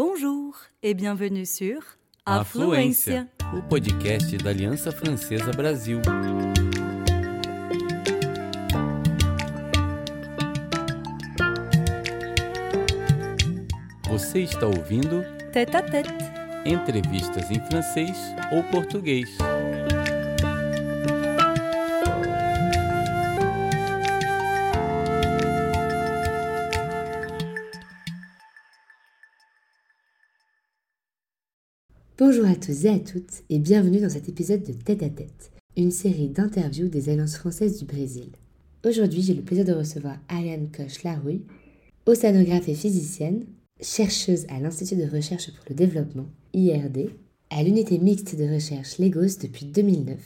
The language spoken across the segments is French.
Bonjour et bienvenue sur Afluência, o podcast da Aliança Francesa Brasil. Você está ouvindo Tête à tête. entrevistas em francês ou português. Bonjour à tous et à toutes et bienvenue dans cet épisode de Tête à Tête, une série d'interviews des Alliances françaises du Brésil. Aujourd'hui, j'ai le plaisir de recevoir Ariane Coche-Larouille, océanographe et physicienne, chercheuse à l'Institut de recherche pour le développement, IRD, à l'unité mixte de recherche Legos depuis 2009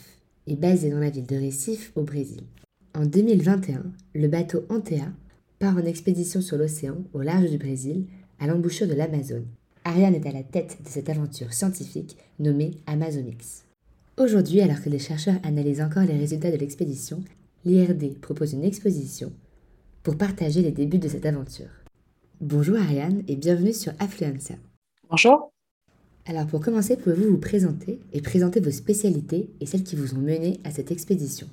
et basée dans la ville de Recife au Brésil. En 2021, le bateau Antea part en expédition sur l'océan au large du Brésil, à l'embouchure de l'Amazone. Ariane est à la tête de cette aventure scientifique nommée Amazonix. Aujourd'hui, alors que les chercheurs analysent encore les résultats de l'expédition, l'IRD propose une exposition pour partager les débuts de cette aventure. Bonjour Ariane et bienvenue sur Affluenza. Bonjour. Alors pour commencer, pouvez-vous vous présenter et présenter vos spécialités et celles qui vous ont mené à cette expédition?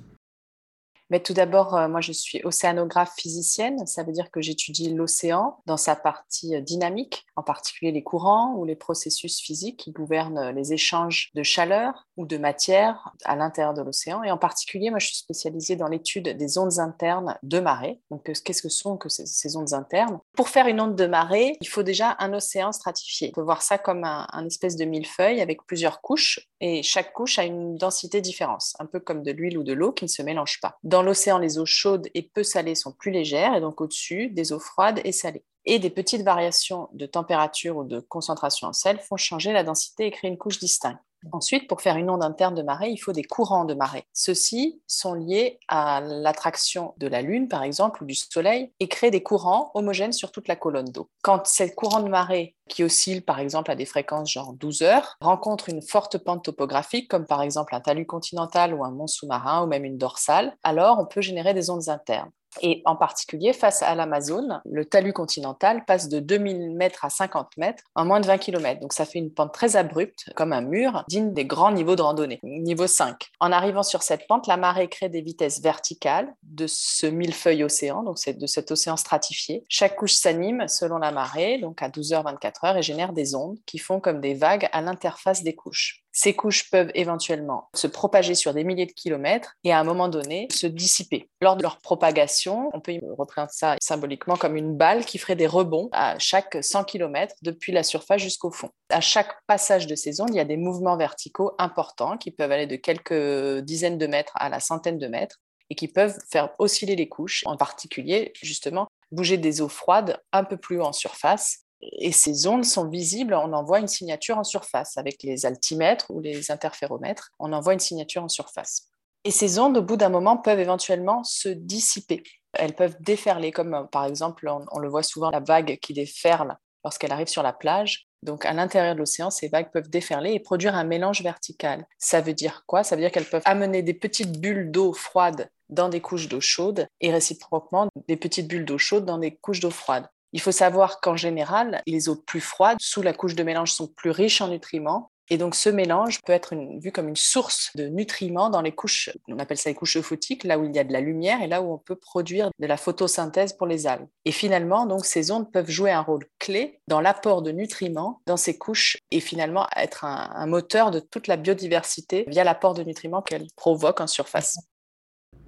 Mais tout d'abord, euh, moi je suis océanographe physicienne. Ça veut dire que j'étudie l'océan dans sa partie euh, dynamique, en particulier les courants ou les processus physiques qui gouvernent euh, les échanges de chaleur ou de matière à l'intérieur de l'océan. Et en particulier, moi je suis spécialisée dans l'étude des ondes internes de marée. Donc qu'est-ce que sont que ces, ondes internes? Pour faire une onde de marée, il faut déjà un océan stratifié. On peut voir ça comme un, espèce de millefeuille avec plusieurs couches et chaque couche a une densité différente, un peu comme de l'huile ou de l'eau qui ne se mélangent pas. L'océan, les eaux chaudes et peu salées sont plus légères et donc au-dessus, des eaux froides et salées. Et des petites variations de température ou de concentration en sel font changer la densité et créer une couche distincte. Ensuite, pour faire une onde interne de marée, il faut des courants de marée. Ceux-ci sont liés à l'attraction de la Lune, par exemple, ou du Soleil, et créent des courants homogènes sur toute la colonne d'eau. Quand ces courants de marée, qui oscillent par exemple à des fréquences genre 12 heures, rencontrent une forte pente topographique, comme par exemple un talus continental ou un mont sous-marin, ou même une dorsale, alors on peut générer des ondes internes. Et en particulier, face à l'Amazone, le talus continental passe de 2000 mètres à 50 mètres en moins de 20 km. Donc ça fait une pente très abrupte, comme un mur, digne des grands niveaux de randonnée, niveau 5. En arrivant sur cette pente, la marée crée des vitesses verticales de ce millefeuille océan, donc de cet océan stratifié. Chaque couche s'anime selon la marée, donc à 12h, 24 heures, et génère des ondes qui font comme des vagues à l'interface des couches. Ces couches peuvent éventuellement se propager sur des milliers de kilomètres et à un moment donné se dissiper. Lors de leur propagation, on peut représenter ça symboliquement comme une balle qui ferait des rebonds à chaque 100 km depuis la surface jusqu'au fond. À chaque passage de ces ondes, il y a des mouvements verticaux importants qui peuvent aller de quelques dizaines de mètres à la centaine de mètres et qui peuvent faire osciller les couches, en particulier justement bouger des eaux froides un peu plus haut en surface et ces ondes sont visibles, on envoie une signature en surface avec les altimètres ou les interféromètres, on envoie une signature en surface. Et ces ondes, au bout d'un moment, peuvent éventuellement se dissiper. Elles peuvent déferler, comme par exemple, on, on le voit souvent, la vague qui déferle lorsqu'elle arrive sur la plage. Donc, à l'intérieur de l'océan, ces vagues peuvent déferler et produire un mélange vertical. Ça veut dire quoi? Ça veut dire qu'elles peuvent amener des petites bulles d'eau froide dans des couches d'eau chaude et réciproquement des petites bulles d'eau chaude dans des couches d'eau froide. Il faut savoir qu'en général, les eaux plus froides, sous la couche de mélange, sont plus riches en nutriments. Et donc, ce mélange peut être vu comme une source de nutriments dans les couches, on appelle ça les couches euphotiques, là où il y a de la lumière et là où on peut produire de la photosynthèse pour les algues. Et finalement, donc, ces ondes peuvent jouer un rôle clé dans l'apport de nutriments dans ces couches et finalement être un moteur de toute la biodiversité via l'apport de nutriments qu'elles provoquent en surface.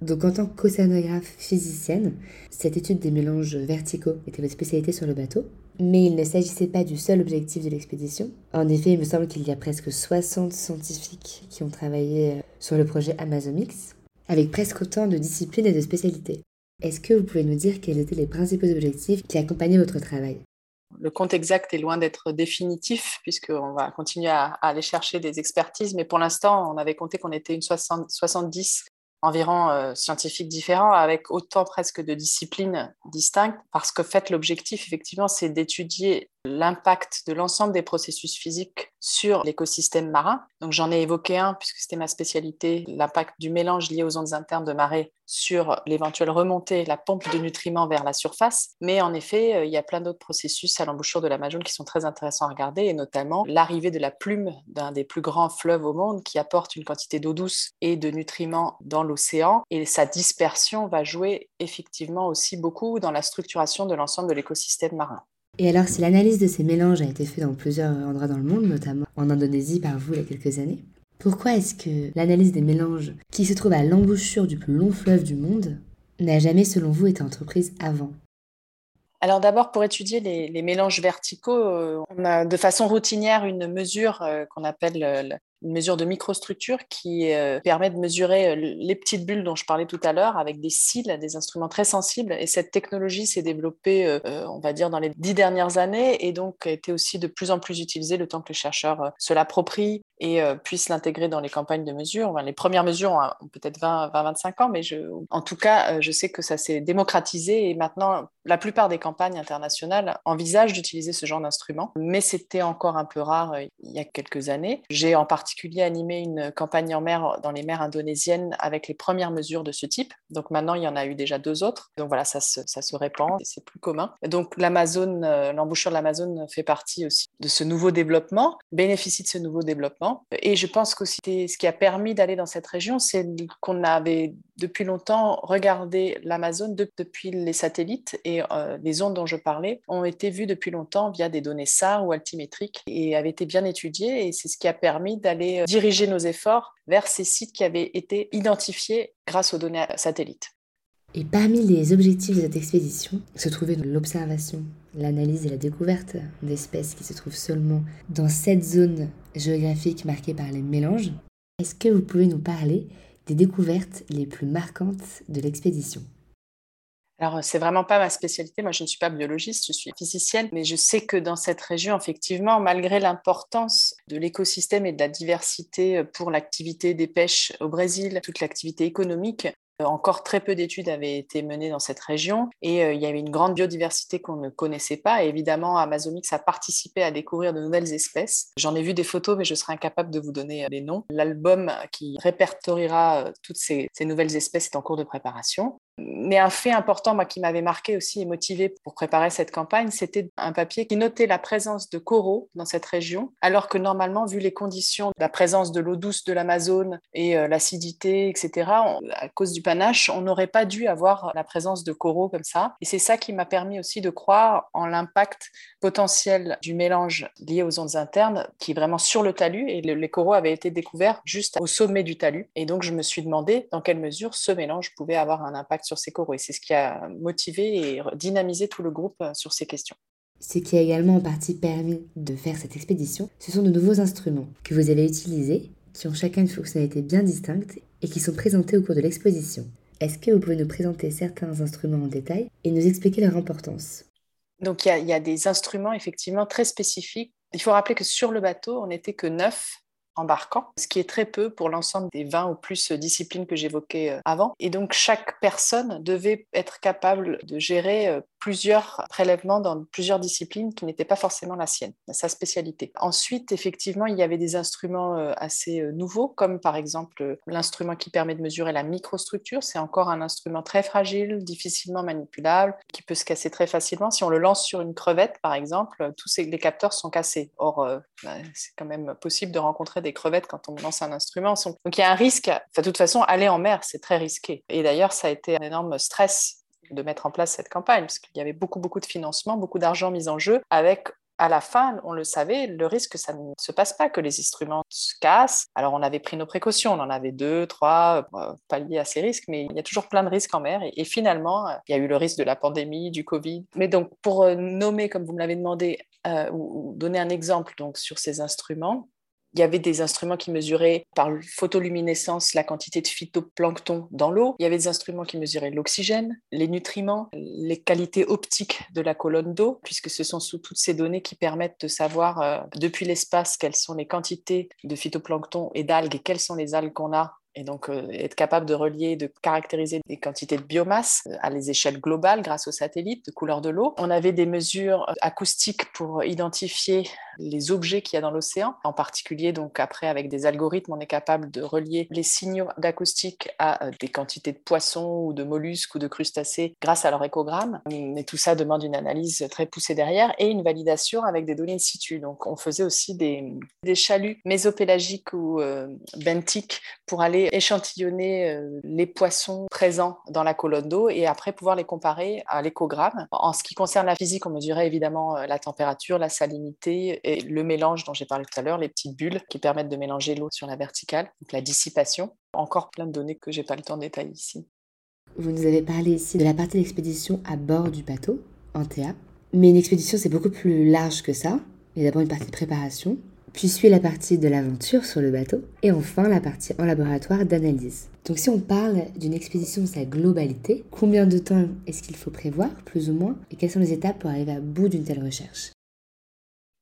Donc en tant qu'océanographe physicienne, cette étude des mélanges verticaux était votre spécialité sur le bateau, mais il ne s'agissait pas du seul objectif de l'expédition. En effet, il me semble qu'il y a presque 60 scientifiques qui ont travaillé sur le projet Amazonix, avec presque autant de disciplines et de spécialités. Est-ce que vous pouvez nous dire quels étaient les principaux objectifs qui accompagnaient votre travail? Le compte exact est loin d'être définitif, puisqu'on va continuer à, aller chercher des expertises, mais pour l'instant, on avait compté qu'on était une 60, 70 environ euh, scientifiques différents avec autant presque de disciplines distinctes parce que fait l'objectif effectivement c'est d'étudier l'impact de l'ensemble des processus physiques sur l'écosystème marin. Donc j'en ai évoqué un puisque c'était ma spécialité, l'impact du mélange lié aux ondes internes de marée sur l'éventuelle remontée, la pompe de nutriments vers la surface. Mais en effet, euh, il y a plein d'autres processus à l'embouchure de l'Amazone qui sont très intéressants à regarder, et notamment l'arrivée de la plume d'un des plus grands fleuves au monde qui apporte une quantité d'eau douce et de nutriments dans l'océan. Et sa dispersion va jouer effectivement aussi beaucoup dans la structuration de l'ensemble de l'écosystème marin. Et alors, si l'analyse de ces mélanges a été faite dans plusieurs endroits dans le monde, notamment en Indonésie par vous il y a quelques années, pourquoi est-ce que l'analyse des mélanges, qui se trouve à l'embouchure du plus long fleuve du monde, n'a jamais, selon vous, été entreprise avant? Alors d'abord, pour étudier les, mélanges verticaux, euh, on a de façon routinière une mesure euh, qu'on appelle euh, une mesure de microstructure qui permet de mesurer les petites bulles dont je parlais tout à l'heure avec des cils, des instruments très sensibles. Et cette technologie s'est développée, on va dire, dans les dix dernières années et donc été aussi de plus en plus utilisée le temps que les chercheurs se l'approprient et puissent l'intégrer dans les campagnes de mesure. les premières mesures ont peut-être 20-25 ans, mais en tout cas, je sais que ça s'est démocratisé et maintenant, la plupart des campagnes internationales envisagent d'utiliser ce genre d'instrument, mais c'était encore un peu rare il y a quelques années. J'ai en particulier animé une campagne en mer dans les mers indonésiennes avec les premières mesures de ce type. Donc maintenant, il y en a eu déjà deux autres. Donc voilà, ça se, ça se répand c'est plus commun. Donc l'Amazone, euh, l'embouchure de l'Amazone fait partie aussi de ce nouveau développement, bénéficie de ce nouveau développement. Et je pense qu'aussi ce qui a permis d'aller dans cette région, c'est qu'on avait depuis longtemps regardé l'Amazone depuis les satellites et euh, les ondes dont je parlais ont été vues depuis longtemps via des données SAR ou altimétriques et avaient été bien étudiées et c'est ce qui a permis d'aller euh, diriger nos efforts vers ces sites qui avaient été identifiés grâce aux données satellites. Et parmi les objectifs de cette expédition se trouvait l'observation, l'analyse et la découverte d'espèces qui se trouvent seulement dans cette zone géographique marquée par les mélanges. Est-ce que vous pouvez nous parler des découvertes les plus marquantes de l'expédition alors, c'est vraiment pas ma spécialité. Moi, je ne suis pas biologiste, je suis physicienne, mais je sais que dans cette région, effectivement, malgré l'importance de l'écosystème et de la diversité pour l'activité des pêches au Brésil, toute l'activité économique, encore très peu d'études avaient été menées dans cette région et euh, il y avait une grande biodiversité qu'on ne connaissait pas. Et évidemment, Amazonix a participé à découvrir de nouvelles espèces. J'en ai vu des photos, mais je serai incapable de vous donner euh, les noms. L'album qui répertoriera toutes ces nouvelles espèces est en cours de préparation. Mais un fait important moi, qui m'avait marqué aussi et motivé pour préparer cette campagne, c'était un papier qui notait la présence de coraux dans cette région, alors que normalement, vu les conditions, la présence de l'eau douce de l'Amazone et l'acidité, etc., à cause du panache, on n'aurait pas dû avoir la présence de coraux comme ça. Et c'est ça qui m'a permis aussi de croire en l'impact potentiel du mélange lié aux ondes internes, qui est vraiment sur le talus. Et les coraux avaient été découverts juste au sommet du talus. Et donc, je me suis demandé dans quelle mesure ce mélange pouvait avoir un impact sur ces coraux. Et c'est ce qui a motivé et dynamisé tout le groupe euh, sur ces questions. Ce qui a également en partie permis de faire cette expédition, ce sont de nouveaux instruments que vous avez utilisés, qui ont chacun une fonctionnalité bien distincte et qui sont présentés au cours de l'exposition. Est-ce que vous pouvez nous présenter certains instruments en détail et nous expliquer leur importance? Donc il y, a des instruments effectivement très spécifiques. Il faut rappeler que sur le bateau, on n'était que neuf embarquants, ce qui est très peu pour l'ensemble des 20 ou plus disciplines que j'évoquais euh, avant. Et donc chaque personne devait être capable de gérer euh, plusieurs prélèvements dans plusieurs disciplines qui n'étaient pas forcément la sienne, sa spécialité. Ensuite, effectivement, il y avait des instruments euh, assez euh, nouveaux, comme par exemple euh, l'instrument qui permet de mesurer la microstructure. C'est encore un instrument très fragile, difficilement manipulable, qui peut se casser très facilement. Si on le lance sur une crevette, par exemple, tous les capteurs sont cassés. Or, bah, c'est quand même possible de rencontrer des crevettes quand on lance un instrument. Donc, il y a un risque. de toute façon, aller en mer, c'est très risqué. Et d'ailleurs, ça a été un énorme stress de mettre en place cette campagne, parce qu'il y avait beaucoup, beaucoup de financement, beaucoup d'argent mis en jeu, avec à la fin, on le savait, le risque que ça ne se passe pas, que les instruments se cassent. Alors, on avait pris nos précautions, on en avait deux, trois, euh, pas liés à ces risques, mais il y a toujours plein de risques en mer. Et, finalement, il y a eu le risque de la pandémie, du Covid. Mais donc, pour euh, nommer, comme vous me l'avez demandé, euh, ou, donner un exemple donc, sur ces instruments, il y avait des instruments qui mesuraient par photoluminescence la quantité de phytoplancton dans l'eau. Il y avait des instruments qui mesuraient l'oxygène, les nutriments, les qualités optiques de la colonne d'eau, puisque ce sont sous toutes ces données qui permettent de savoir euh, depuis l'espace quelles sont les quantités de phytoplancton et d'algues et quelles sont les algues qu'on a et donc euh, être capable de relier, de caractériser des quantités de biomasse euh, à les échelles globales grâce aux satellites de couleur de l'eau. On avait des mesures euh, acoustiques pour identifier les objets qu'il y a dans l'océan. En particulier, donc après, avec des algorithmes, on est capable de relier les signaux d'acoustique à des quantités de poissons ou de mollusques ou de crustacés grâce à leur échogramme. Mais tout ça demande une analyse très poussée derrière et une validation avec des données in situ. Donc, on faisait aussi des, des chaluts mésopélagiques ou benthiques pour aller échantillonner euh, les poissons présents dans la colonne d'eau et après pouvoir les comparer à l'échogramme. En ce qui concerne la physique, on mesurait évidemment euh, la température, la salinité et le mélange dont j'ai parlé tout à l'heure, les petites bulles qui permettent de mélanger l'eau sur la verticale, donc la dissipation. Encore plein de données que j'ai pas le temps de détailler ici. Vous nous avez parlé ici de la partie d'expédition à bord du bateau, en TA. Mais une expédition, c'est beaucoup plus large que ça. Il y a d'abord une partie de préparation, puis suit la partie de l'aventure sur le bateau, et enfin la partie en laboratoire d'analyse. Donc si on parle d'une expédition dans sa globalité, combien de temps est-ce qu'il faut prévoir, plus ou moins, et quelles sont les étapes pour arriver à bout d'une telle recherche?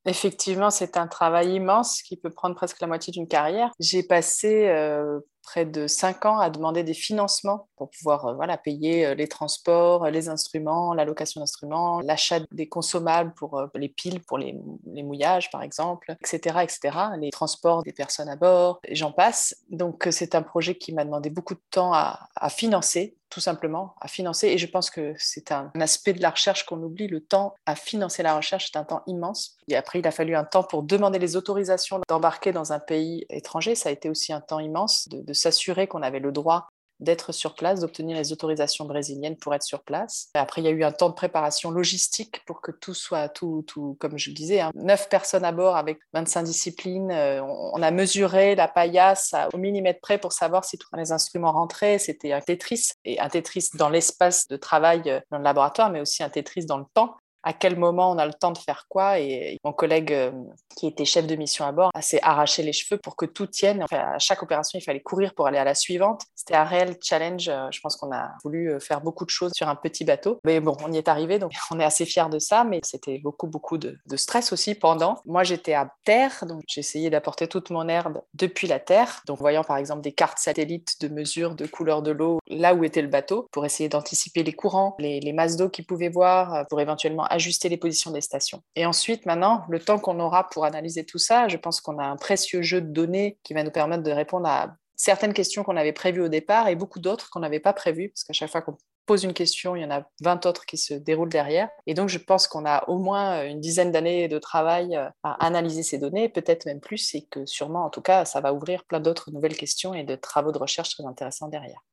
Effectivement, c'est un travail immense qui peut prendre presque la moitié d'une carrière. J'ai passé euh, près de cinq ans à demander des financements pour pouvoir euh, voilà, payer euh, les transports, les instruments, la location d'instruments, l'achat des consommables pour euh, les piles, pour les, mouillages par exemple, etc., etc., les transports des personnes à bord, j'en passe. Donc c'est un projet qui m'a demandé beaucoup de temps à, à financer tout simplement à financer. Et je pense que c'est un aspect de la recherche qu'on oublie. Le temps à financer la recherche, c'est un temps immense. Et après, il a fallu un temps pour demander les autorisations d'embarquer dans un pays étranger. Ça a été aussi un temps immense de, de s'assurer qu'on avait le droit d'être sur place, d'obtenir les autorisations brésiliennes pour être sur place. Après, il y a eu un temps de préparation logistique pour que tout soit, tout, tout comme je le disais, hein, 9 personnes à bord avec 25 disciplines. Euh, on, a mesuré la paillasse au millimètre près pour savoir si tous les instruments rentraient. C'était un Tetris, et un Tetris dans l'espace de travail euh, dans le laboratoire, mais aussi un Tetris dans le temps à quel moment on a le temps de faire quoi. Et mon collègue euh, qui était chef de mission à bord s'est arraché les cheveux pour que tout tienne. Enfin, à chaque opération, il fallait courir pour aller à la suivante. C'était un réel challenge. Euh, je pense qu'on a voulu euh, faire beaucoup de choses sur un petit bateau. Mais bon, on y est arrivé, donc on est assez fiers de ça. Mais c'était beaucoup, beaucoup de, stress aussi pendant. Moi, j'étais à terre, donc essayé d'apporter toute mon herbe depuis la terre. Donc, voyant par exemple des cartes satellites de mesure de couleur de l'eau là où était le bateau pour essayer d'anticiper les courants, les masses d'eau qu'ils pouvaient voir, pour éventuellement ajuster les positions des stations. Et ensuite, maintenant, le temps qu'on aura pour analyser tout ça, je pense qu'on a un précieux jeu de données qui va nous permettre de répondre à certaines questions qu'on avait prévues au départ et beaucoup d'autres qu'on n'avait pas prévues, parce qu'à chaque fois qu'on pose une question, il y en a 20 autres qui se déroulent derrière. Et donc, je pense qu'on a au moins une dizaine d'années de travail euh, à analyser ces données, peut-être même plus, et que sûrement, en tout cas, ça va ouvrir plein d'autres nouvelles questions et de travaux de recherche très intéressants derrière.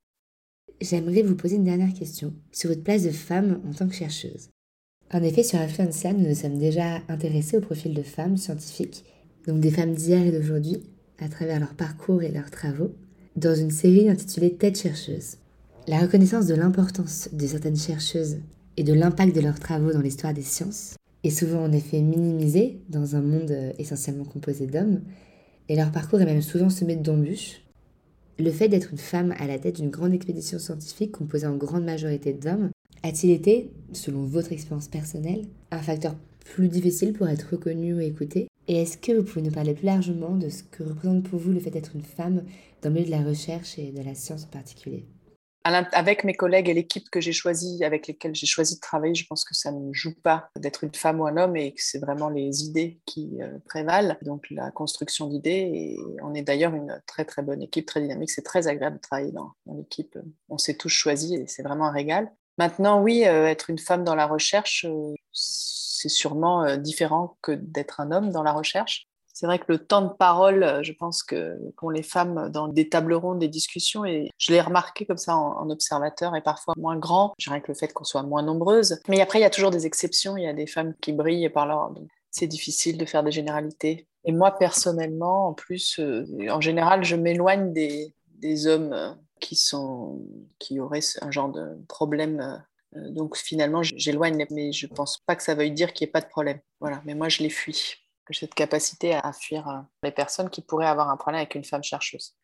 J'aimerais vous poser une dernière question sur votre place de femme en tant que chercheuse. En effet, sur Influencia, nous nous sommes déjà intéressés au profil de femmes scientifiques, donc des femmes d'hier et d'aujourd'hui, à travers leur parcours et leurs travaux, dans une série intitulée Tête chercheuse. La reconnaissance de l'importance de certaines chercheuses et de l'impact de leurs travaux dans l'histoire des sciences est souvent en effet minimisée dans un monde essentiellement composé d'hommes, et leur parcours est même souvent semé d'embûches. Le fait d'être une femme à la tête d'une grande expédition scientifique composée en grande majorité d'hommes a-t-il été, selon votre expérience personnelle, un facteur plus difficile pour être reconnu ou écouté? Et est-ce que vous pouvez nous parler plus largement de ce que représente pour vous le fait d'être une femme dans le milieu de la recherche et de la science en particulier? Avec mes collègues et l'équipe que j'ai choisie, avec lesquelles j'ai choisi de travailler, je pense que ça ne joue pas d'être une femme ou un homme et que c'est vraiment les idées qui euh, prévalent, donc la construction d'idées. On est d'ailleurs une très très bonne équipe, très dynamique. C'est très agréable de travailler dans, dans l'équipe. On s'est tous choisis et c'est vraiment un régal. Maintenant, oui, euh, être une femme dans la recherche, euh, c'est sûrement euh, différent que d'être un homme dans la recherche. C'est vrai que le temps de parole, je pense que qu'ont les femmes dans des tables rondes, des discussions, et je l'ai remarqué comme ça en, observateur, est parfois moins grand. Je dirais que le fait qu'on soit moins nombreuses. Mais après, il y a toujours des exceptions. Il y a des femmes qui brillent par leur... C'est difficile de faire des généralités. Et moi, personnellement, en plus, en général, je m'éloigne des, des hommes qui, sont, qui auraient un genre de problème. Euh, donc finalement, j'éloigne, mais je ne pense pas que ça veuille dire qu'il n'y ait pas de problème. Voilà, mais moi, je les fuis. Cette capacité à fuir euh, les personnes qui pourraient avoir un problème avec une femme chercheuse.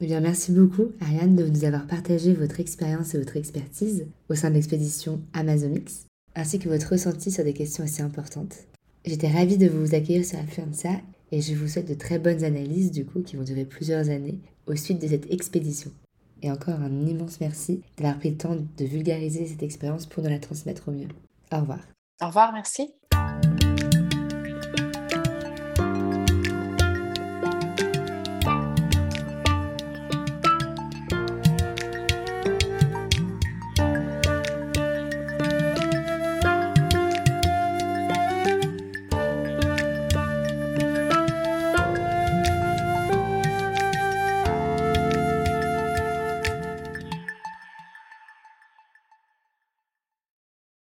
Eh bien, merci beaucoup, Ariane, de nous avoir partagé votre expérience et votre expertise au sein de l'expédition Amazonix, ainsi que votre ressenti sur des questions aussi importantes. J'étais ravie de vous accueillir sur Influenza et je vous souhaite de très bonnes analyses, du coup, qui vont durer plusieurs années aux suites de cette expédition. Et encore un immense merci d'avoir pris le temps de vulgariser cette expérience pour nous la transmettre au mieux. Au revoir. Au revoir, merci.